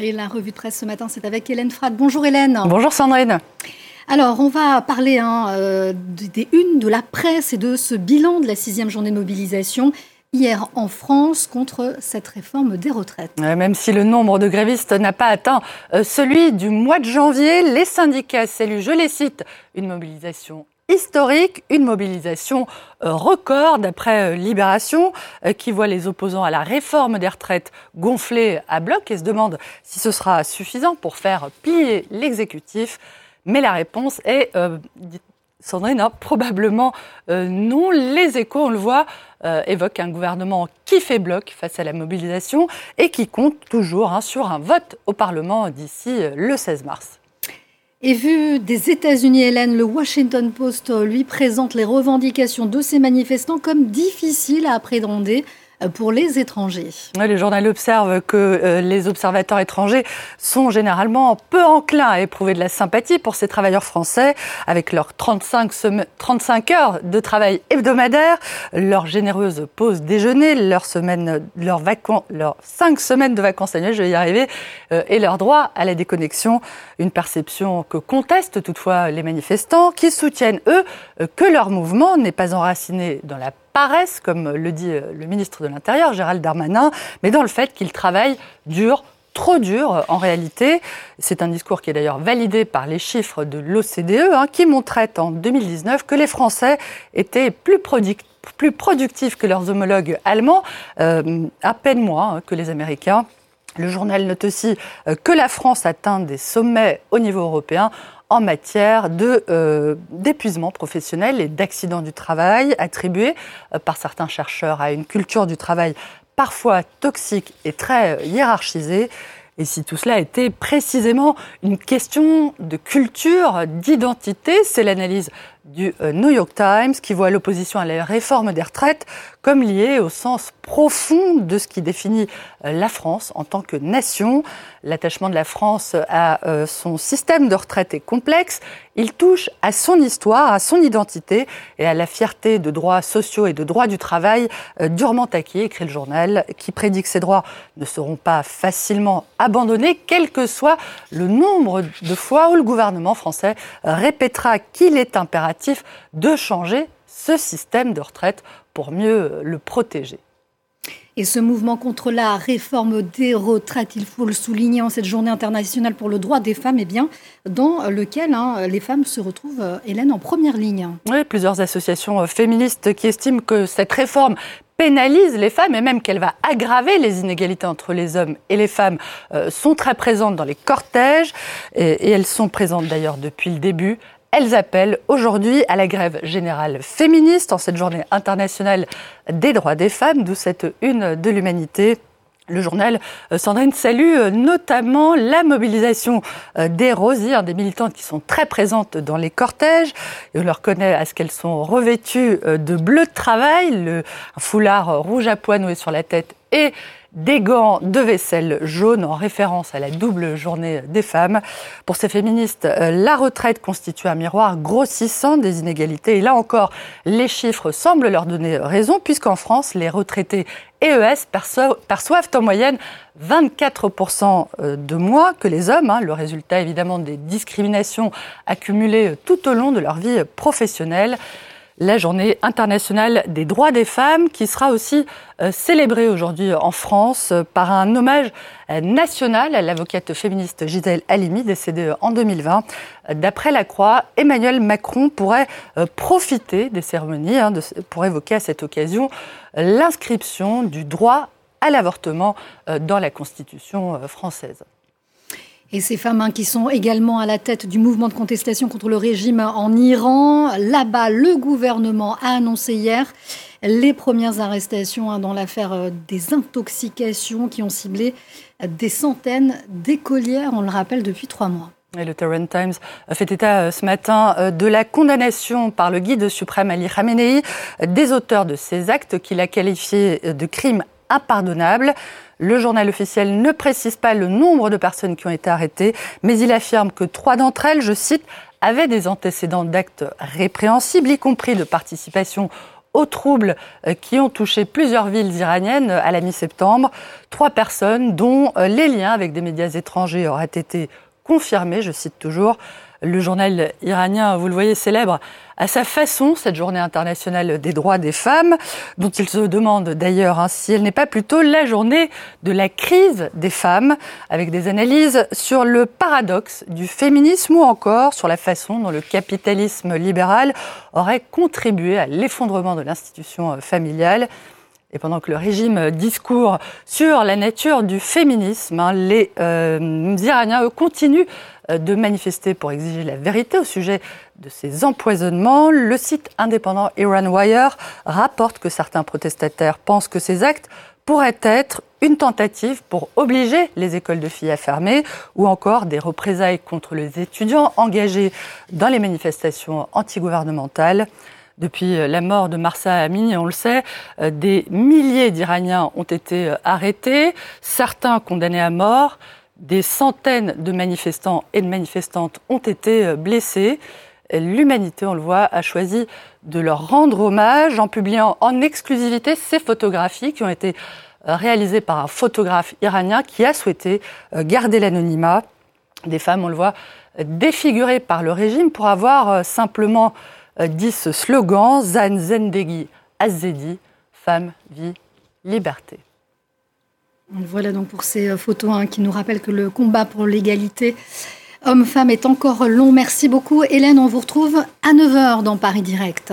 Et la revue de presse ce matin, c'est avec Hélène Frad. Bonjour Hélène. Bonjour Sandrine. Alors, on va parler hein, euh, des unes de la presse et de ce bilan de la sixième journée de mobilisation hier en France contre cette réforme des retraites. Même si le nombre de grévistes n'a pas atteint euh, celui du mois de janvier, les syndicats saluent, je les cite, une mobilisation historique, une mobilisation euh, record d'après euh, Libération, qui voit les opposants à la réforme des retraites gonfler à bloc et se demande si ce sera suffisant pour faire plier l'exécutif. Mais la réponse est, Sandrine, hein, probablement non. Les échos, on le voit, euh, évoque un gouvernement qui fait bloc face à la mobilisation et qui compte toujours hein, sur un vote au Parlement d'ici euh, le 16 mars. Et vu des États-Unis, Hélène, le Washington Post lui présente les revendications de ces manifestants comme difficiles à appréhender pour les étrangers. le journal observe que euh, les observateurs étrangers sont généralement peu enclins à éprouver de la sympathie pour ces travailleurs français, avec leurs 35, 35 heures de travail hebdomadaire, leur généreuse pause déjeuner, leurs semaines, leurs vacances, leurs 5 semaines de vacances annuelles, je vais y arriver, euh, et leur droit à la déconnexion. Une perception que contestent toutefois les manifestants, qui soutiennent, eux, que leur mouvement n'est pas enraciné dans la paraissent, comme le dit euh, le ministre de l'Intérieur, Gérald Darmanin, mais dans le fait qu'ils travaillent dur, trop dur euh, en réalité. C'est un discours qui est d'ailleurs validé par les chiffres de l'OCDE, hein, qui montraient en 2019 que les Français étaient plus productifs que leurs homologues allemands, euh, à peine moins hein, que les Américains. Le journal note aussi que la France atteint des sommets au niveau européen en matière euh, d'épuisement professionnel et d'accidents du travail, attribués euh, par certains chercheurs à une culture du travail parfois toxique et très euh, hiérarchisée. Et si tout cela était précisément une question de culture, d'identité, c'est l'analyse du New York Times qui voit l'opposition à la réforme des retraites comme liée au sens profond de ce qui définit la France en tant que nation. L'attachement de la France à euh, son système de retraite est complexe. Il touche à son histoire, à son identité et à la fierté de droits sociaux et de droits du travail euh, durement acquis, écrit le journal, qui prédit que ces droits ne seront pas facilement abandonnés, quel que soit le nombre de fois où le gouvernement français répétera qu'il est impératif de changer ce système de retraite pour mieux le protéger. Et ce mouvement contre la réforme des retraites, il faut le souligner en cette journée internationale pour le droit des femmes, et eh bien, dans lequel hein, les femmes se retrouvent, euh, Hélène, en première ligne. Oui, plusieurs associations euh, féministes qui estiment que cette réforme pénalise les femmes et même qu'elle va aggraver les inégalités entre les hommes et les femmes euh, sont très présentes dans les cortèges et elles sont présentes d'ailleurs depuis le début. Elles appellent aujourd'hui à la grève générale féministe en cette journée internationale des droits des femmes, d'où cette une de l'humanité. Le journal euh, Sandrine salue euh, notamment la mobilisation euh, des rosières, des militantes qui sont très présentes dans les cortèges. Et on leur connaît à ce qu'elles sont revêtues de bleu de travail, le foulard rouge à pois noué sur la tête et des gants de vaisselle jaune en référence à la double journée des femmes. Pour ces féministes, euh, la retraite constitue un miroir grossissant des inégalités. Et là encore, les chiffres semblent leur donner raison, puisqu'en France, les retraités EES perçoivent en moyenne 24% euh, de moins que les hommes, hein. le résultat évidemment des discriminations accumulées tout au long de leur vie professionnelle la journée internationale des droits des femmes qui sera aussi euh, célébrée aujourd'hui en France euh, par un hommage euh, national à l'avocate féministe Gisèle Halimi décédée en 2020. D'après la Croix, Emmanuel Macron pourrait profiter des cérémonies hein, pour évoquer à cette occasion l'inscription du droit à l'avortement dans la Constitution française. Et ces femmes hein, qui sont également à la tête du mouvement de contestation contre le régime en Iran. Là-bas, le gouvernement a annoncé hier les premières arrestations hein, dans l'affaire euh, des intoxications qui ont ciblé des centaines d'écolières, on le rappelle, depuis trois mois. Et le Tehran Times fait état euh, ce matin euh, de la condamnation par le guide suprême Ali Khamenei des auteurs de ces actes qu'il a qualifiés de crimes impardonnables. Le journal officiel ne précise pas le nombre de personnes qui ont été arrêtées, mais il affirme que trois d'entre elles, je cite, avaient des antécédents d'actes répréhensibles, y compris de participation aux troubles qui ont touché plusieurs villes iraniennes à la mi-septembre. Trois personnes dont les liens avec des médias étrangers auraient été confirmés, je cite toujours. Le journal iranien, vous le voyez, célèbre à sa façon cette journée internationale des droits des femmes, dont il se demande d'ailleurs hein, si elle n'est pas plutôt la journée de la crise des femmes, avec des analyses sur le paradoxe du féminisme ou encore sur la façon dont le capitalisme libéral aurait contribué à l'effondrement de l'institution familiale. Et pendant que le régime discourt sur la nature du féminisme, hein, les euh, Iraniens, eux, continuent euh, de manifester pour exiger la vérité au sujet de ces empoisonnements. Le site indépendant Iran Wire rapporte que certains protestataires pensent que ces actes pourraient être une tentative pour obliger les écoles de filles à fermer ou encore des représailles contre les étudiants engagés dans les manifestations antigouvernementales. Depuis euh, la mort de Marsa Amini, on le sait, euh, des milliers d'Iraniens ont été euh, arrêtés, certains condamnés à mort, des centaines de manifestants et de manifestantes ont été blessés. L'humanité, on le voit, a choisi de leur rendre hommage en publiant en exclusivité ces photographies qui ont été réalisées par un photographe iranien qui a souhaité garder l'anonymat. Des femmes, on le voit, défigurées par le régime pour avoir simplement dit ce slogan Zan Zendegi Azedi, femme, vie, liberté. Voilà donc pour ces euh, photos hein, qui nous rappellent que le combat pour l'égalité homme-femme est encore long. Merci beaucoup Hélène, on vous retrouve à 9h dans Paris Direct.